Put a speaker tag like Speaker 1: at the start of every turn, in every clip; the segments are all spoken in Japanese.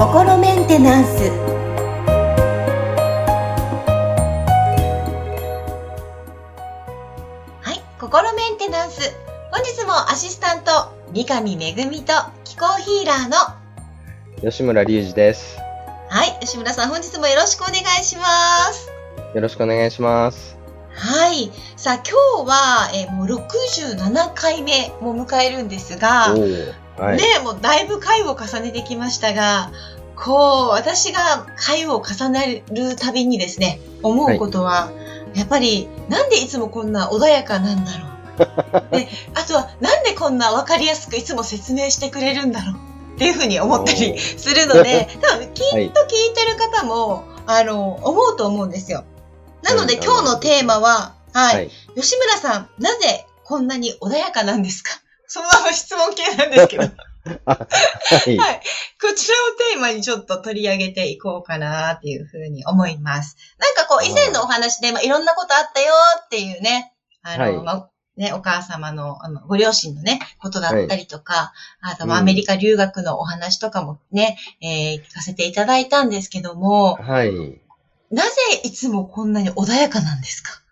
Speaker 1: 心メンテナンスはい心メンテナンス本日もアシスタント三上恵と気候ヒーラーの
Speaker 2: 吉村隆二です。
Speaker 1: はい吉村さん本日もよろしくお願いします
Speaker 2: よろしくお願いします。
Speaker 1: はいさあ今日は、えーもう67回目も迎えるんですが、
Speaker 2: はい。
Speaker 1: ねもうだいぶ回を重ねてきましたが、こう、私が回を重ねるたびにですね、思うことは、やっぱり、なんでいつもこんな穏やかなんだろう。で、あとは、なんでこんなわかりやすくいつも説明してくれるんだろう。っていうふうに思ったりするので、多分きっと聞いてる方も、あの、思うと思うんですよ。なので
Speaker 2: うん
Speaker 1: 今日のテーマは、はい、
Speaker 2: はい。
Speaker 1: 吉村さん、なぜこんなに穏やかなんですか？そのまま質問系なんですけど。
Speaker 2: はい。
Speaker 1: はいこちらをテーマにちょっと取り上げていこうかなっていうふうに思います。なんかこう、以前のお話で、まあ、いろんなことあったよっていうね、あの、
Speaker 2: はい
Speaker 1: まあ、ね、お母様の、あの、ご両親のね、ことだったりとか、あと、まあ、
Speaker 2: うん
Speaker 1: アメリカ留学のお話とかもね、えー聞かせていただいたんですけども、
Speaker 2: はい。
Speaker 1: なぜいつもこんなに穏やかなんですか？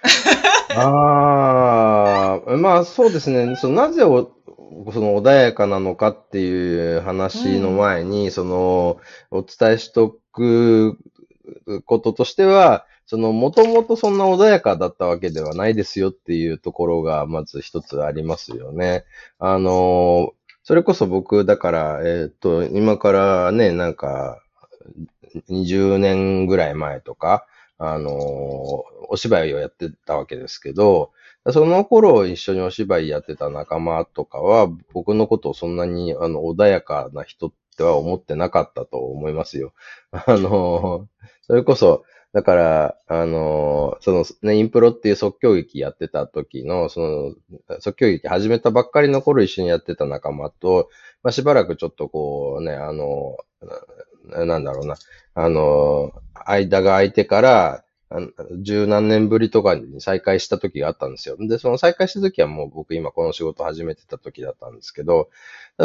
Speaker 2: ああ、まあそうですね。そのなぜお、その穏やかなのかっていう話の前に、その、お伝えしとくこととしては、その、もともとそんな穏やかだったわけではないですよっていうところが、まず一つありますよね。あの、それこそ僕、だから、えっ、と、今からね、なんか、20年ぐらい前とか、あの、お芝居をやってたわけですけど、その頃一緒にお芝居やってた仲間とかは、僕のことをそんなにあの穏やかな人っては思ってなかったと思いますよ。あの、それこそ、だから、あの、そのね、インプロっていう即興劇やってた時の、その、即興劇始めたばっかりの頃一緒にやってた仲間と、まあ、しばらくちょっとこうね、あの、ななんだろうな、あの、間が空いてから、十何年ぶりとかに再会した時があったんですよ。で、その再会した時はもう僕今この仕事始めてた時だったんですけど、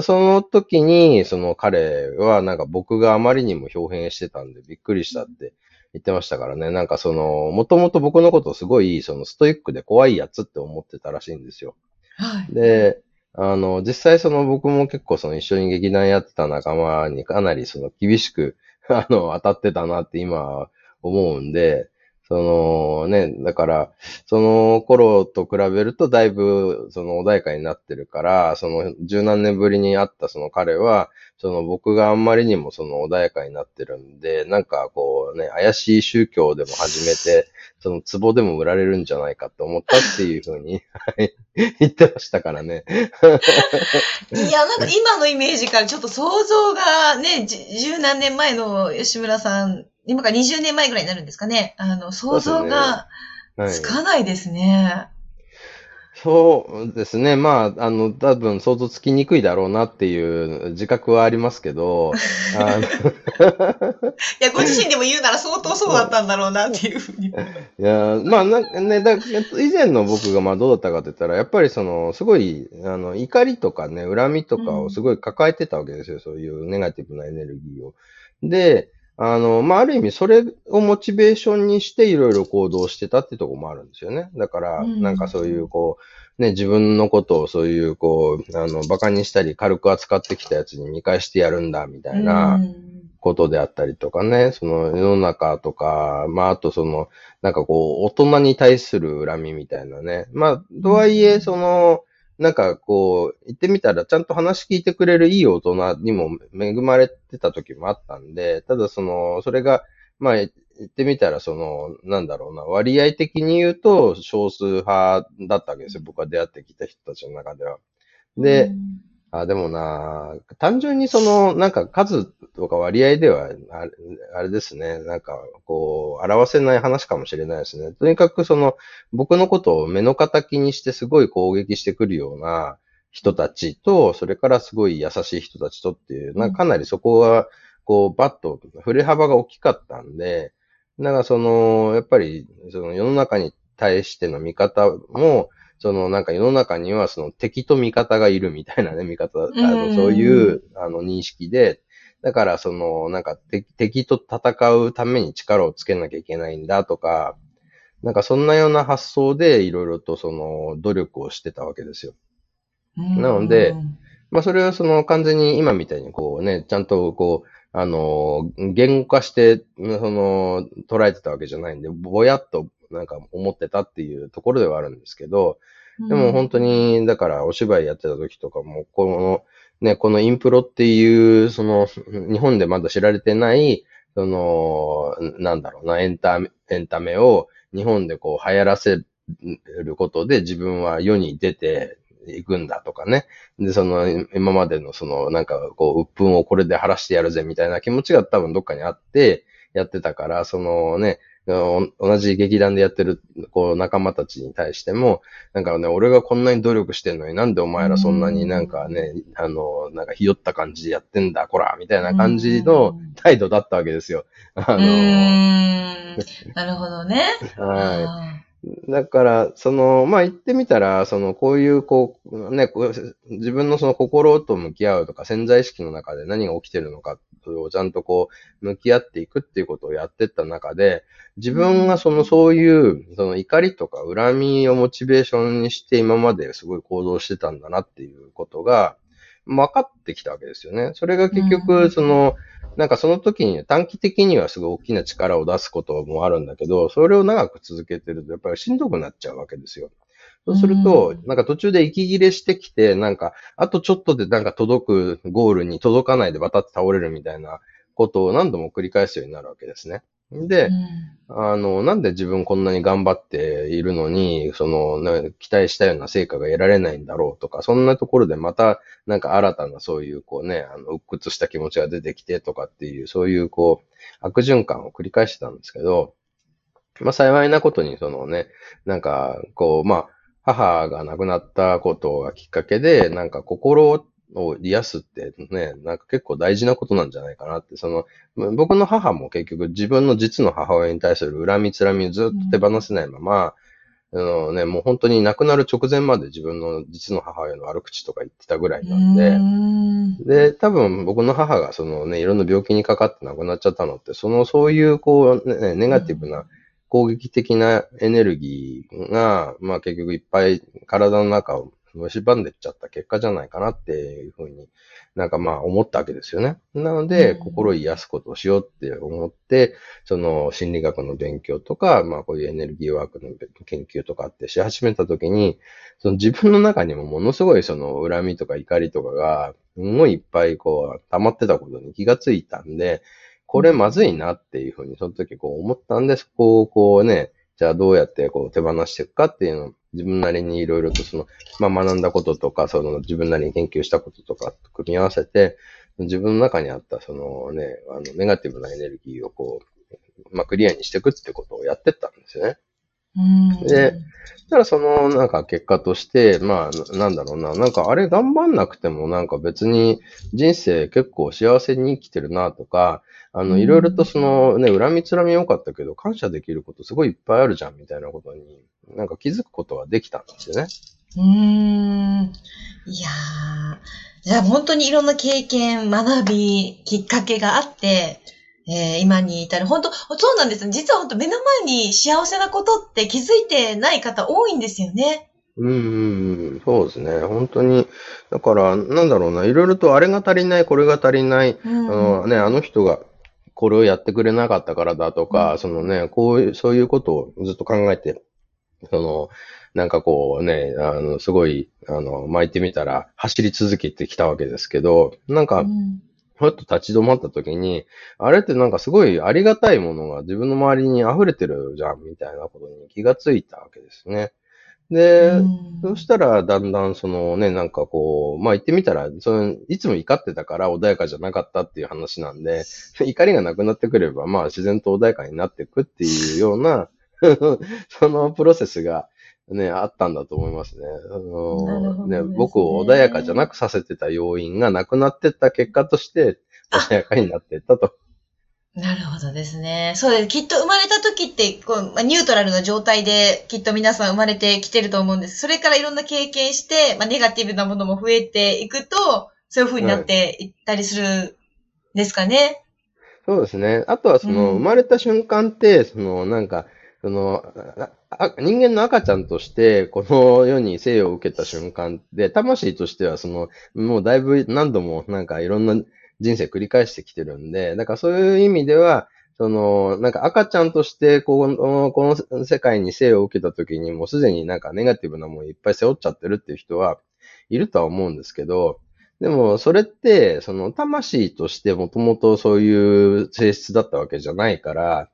Speaker 2: その時に、その彼はなんか僕があまりにも表変してたんでびっくりしたって言ってましたからね。なんかその、もともと僕のことをすごい、そのストイックで怖いやつって思ってたらしいんですよ。
Speaker 1: はい。
Speaker 2: で、あの、実際その僕も結構その一緒に劇団やってた仲間にかなりその厳しく、あの、当たってたなって今思うんで、そのね、だから、その頃と比べるとだいぶその穏やかになってるから、その十何年ぶりに会ったその彼は、その僕があんまりにもその穏やかになってるんで、なんかこうね、怪しい宗教でも始めて、その壺でも売られるんじゃないかと思ったっていうふうにはい言ってましたからね。
Speaker 1: いや、なんか今のイメージからちょっと想像がね、十何年前の吉村さん、今から20年前ぐらいになるんですかね。あの、想像が
Speaker 2: はい
Speaker 1: つかないですね。
Speaker 2: そうですね。まあ、あの、多分想像つきにくいだろうなっていう自覚はありますけど、あの
Speaker 1: いや、ご自身でも言うなら相当そうだったんだろうなっていうふうに。
Speaker 2: いや、まあ、なね、だ、以前の僕がまあどうだったかって言ったら、やっぱりその、すごい、あの、怒りとかね、恨みとかをすごい抱えてたわけですよ。そういうネガティブなエネルギーを。で、あの、まあ、ある意味それをモチベーションにしていろいろ行動してたってとこもあるんですよね。だから、
Speaker 1: うん
Speaker 2: なんかそういうこう、ね、自分のことをそういうこう、あの、馬鹿にしたり軽く扱ってきたやつに見返してやるんだ、みたいな、
Speaker 1: うん
Speaker 2: ことであったりとかね、その世の中とか、まああとその、なんかこう、大人に対する恨みみたいなね。まあ、とはいえ、その、なんかこう、行ってみたら、ちゃんと話聞いてくれるいい大人にも恵まれてた時もあったんで、ただその、それが、まあ、言ってみたら、その、なんだろうな、割合的に言うと少数派だったわけですよ。僕が出会ってきた人たちの中では。で、あ、でもな、単純にその、なんか数とか割合では、あれあれですね、なんか、こう、表せない話かもしれないですね。とにかくその、僕のことを目の敵にしてすごい攻撃してくるような人たちと、それからすごい優しい人たちとっていう、なんかかなりそこは、こう、バッと、振れ幅が大きかったんで、なんかその、やっぱり、その世の中に対しての見方も、そのなんか世の中にはその敵と味方がいるみたいなね、味方、あのそういうあの認識で、だからそのなんか敵と戦うために力をつけなきゃいけないんだとか、なんかそんなような発想でいろいろとその努力をしてたわけですよ。なので、まあそれはその完全に今みたいにこうね、ちゃんとこう、あの、言語化して、その、捉えてたわけじゃないんで、ぼやっとなんか思ってたっていうところではあるんですけど、でも本当に、だからお芝居やってた時とかも、この、ね、このインプロっていう、その、日本でまだ知られてない、その、なんだろうな、エンタメ、エンタメを日本でこう流行らせることで自分は世に出ていくんだとかね。で、その、今までのその、なんかこう、鬱憤をこれで晴らしてやるぜみたいな気持ちが多分どっかにあってやってたから、そのね、同じ劇団でやってる、こう、仲間たちに対しても、なんかね、俺がこんなに努力してんのになんでお前らそんなになんかね、あの、なんかひよった感じでやってんだ、こら、みたいな感じの態度だったわけですよ。あの、
Speaker 1: なるほどね。
Speaker 2: はい。だから、その、まあ、言ってみたら、その、こういう、こう、ね、自分のその心と向き合うとか、潜在意識の中で何が起きてるのかをちゃんとこう、向き合っていくっていうことをやってった中で、自分がその、そういう、その怒りとか恨みをモチベーションにして今まですごい行動してたんだなっていうことが、分かってきたわけですよね。それが結局、その、うんなんかその時に短期的にはすごい大きな力を出すこともあるんだけど、それを長く続けてるとやっぱりしんどくなっちゃうわけですよ。そうすると、なんか途中で息切れしてきて、なんか、あとちょっとでなんか届くゴールに届かないで渡って倒れるみたいなことを何度も繰り返すようになるわけですね。で、うん、あの、なんで自分こんなに頑張っているのに、その、期待したような成果が得られないんだろうとか、そんなところでまた、なんか新たなそういう、こうね、あの、鬱屈した気持ちが出てきてとかっていう、そういう、こう、悪循環を繰り返してたんですけど、まあ幸いなことに、そのね、なんか、こう、まあ、母が亡くなったことがきっかけで、なんか心を癒すってね、なんか結構大事なことなんじゃないかなって、その、僕の母も結局自分の実の母親に対する恨みつらみをずっと手放せないまま、うん、あのね、もう本当に亡くなる直前まで自分の実の母親の悪口とか言ってたぐらいなんで、で、多分僕の母がそのね、いろんな病気にかかって亡くなっちゃったのって、そのそういうこう、ね、ネガティブな攻撃的なエネルギーが、まあ結局いっぱい体の中を蝕んでっちゃった結果じゃないかなっていうふうになんかまあ思ったわけですよね。なので、心を癒すことをしようって思って、その心理学の勉強とか、まあこういうエネルギーワークの研究とかってし始めたときに、その自分の中にもものすごいその恨みとか怒りとかが、すごいいっぱいこう溜まってたことに気がついたんで、これまずいなっていうふうにその時こう思ったんで、そこをこうね、じゃあどうやってこう手放していくかっていうのを自分なりにいろいろとその、まあ学んだこととか、その自分なりに研究したこととかと組み合わせて、自分の中にあったそのね、あの、ネガティブなエネルギーをこう、まあクリアにしていくってことをやってったんですよね。で、ただその、なんか結果として、まあ、なんだろうな、なんかあれ頑張んなくてもなんか別に人生結構幸せに生きてるなとか、あの、いろいろとそのね、恨みつらみ良かったけど、感謝できることすごいいっぱいあるじゃん、みたいなことに、なんか気づくことはできたんですよね。
Speaker 1: うーん。いやー。じゃあ本当にいろんな経験、学び、きっかけがあって、えー、今に至る。本当、そうなんです。実は本当目の前に幸せなことって気づいてない方多いんですよね。
Speaker 2: うん、そうですね。本当に。だから、なんだろうな。いろいろとあれが足りない、これが足りない。うん、あのね、あの人がこれをやってくれなかったからだとか、うん、そのね、こういう、そういうことをずっと考えて、その、なんかこうね、あの、すごい、あの、巻いてみたら走り続けてきたわけですけど、なんか、ふっと立ち止まった時に、あれってなんかすごいありがたいものが自分の周りに溢れてるじゃん、みたいなことに気がついたわけですね。で、そしたら、だんだん、そのね、なんかこう、まあ言ってみたら、その、いつも怒ってたから穏やかじゃなかったっていう話なんで、怒りがなくなってくれば、まあ自然と穏やかになっていくっていうような そのプロセスが、ね、あったんだと思いますね。あのね、ね、僕を穏やかじゃなくさせてた要因がなくなってった結果として、穏やかになっていったと
Speaker 1: なるほどですね。そうです。きっと生まれた時って、こう、まあ、ニュートラルな状態で、きっと皆さん生まれてきてると思うんです。それからいろんな経験して、まあ、ネガティブなものも増えていくと、そういう風になっていったりするんですかね。
Speaker 2: そうですね。あとはその、
Speaker 1: うん
Speaker 2: 生まれた瞬間って、その、なんか、その、ああ人間の赤ちゃんとして、この世に生を受けた瞬間で、魂としては、その、もうだいぶ何度もなんかいろんな人生繰り返してきてるんで、だからそういう意味では、その、なんか赤ちゃんとして、この、この世界に生を受けた時にもうすでになんかネガティブなものいっぱい背負っちゃってるっていう人はいるとは思うんですけど、でも、それって、その、魂としてもともとそういう性質だったわけじゃないから、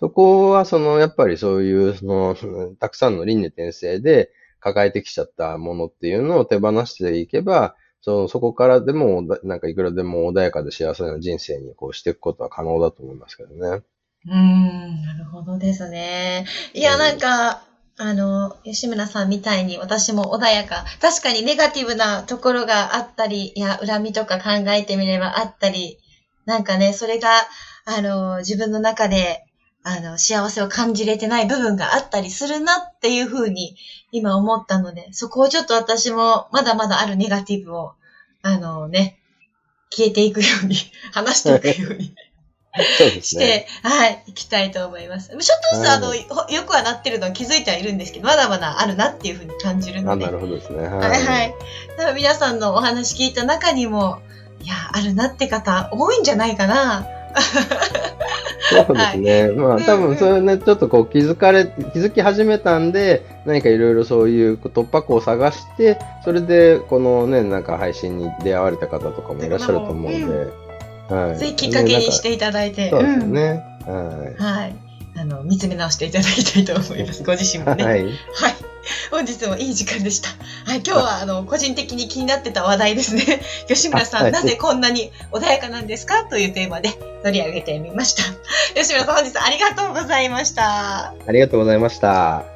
Speaker 2: そこは、その、やっぱりそういう、その、たくさんの輪廻転生で抱えてきちゃったものっていうのを手放していけば、そのそこからでも、だなんかいくらでも穏やかで幸せな人生にこうしていくことは可能だと思いますけどね。
Speaker 1: うーん、なるほどですね。いや、
Speaker 2: うん
Speaker 1: なんか、あの、吉村さんみたいに私も穏やか。確かにネガティブなところがあったり、いや、恨みとか考えてみればあったり、なんかね、それが、あの、自分の中で、あの、幸せを感じれてない部分があったりするなっていうふうに今思ったので、そこをちょっと私もまだまだあるネガティブを、あのね、消えていくように、話していくように
Speaker 2: ね。
Speaker 1: して、はい、行きたいと思います。ちょっとずつ、
Speaker 2: はい
Speaker 1: あの、ほよくはなってるのは気づいてはいるんですけど、まだまだあるなっていうふうに感じる
Speaker 2: あ、
Speaker 1: ので。
Speaker 2: なるほどですね。はい。
Speaker 1: はい、はい。多分皆さんのお話聞いた中にも、いや、あるなって方、多いんじゃないかな。
Speaker 2: そうですね。まあ、多分それね、ちょっとこう気づかれ、気づき始めたんで、何かいろいろそういう突破口を探して、それでこのね、なんか配信に出会われた方とかもいらっしゃると思うんで、はい。
Speaker 1: ぜひきっかけにしていただいて、
Speaker 2: そうです
Speaker 1: ん
Speaker 2: よね。は
Speaker 1: はい。あの、見つめ直していただきたいと思います。ご自身
Speaker 2: い。
Speaker 1: もね。
Speaker 2: はい。
Speaker 1: はい。本日もいい時間でした。はい。今日は、あの、個人的に気になってた話題ですね。吉村さん、
Speaker 2: あはい
Speaker 1: なぜこんなに穏やかなんですか？というテーマで取り上げてみました。吉村さん、本日ありがとうございました。
Speaker 2: ありがとうございました。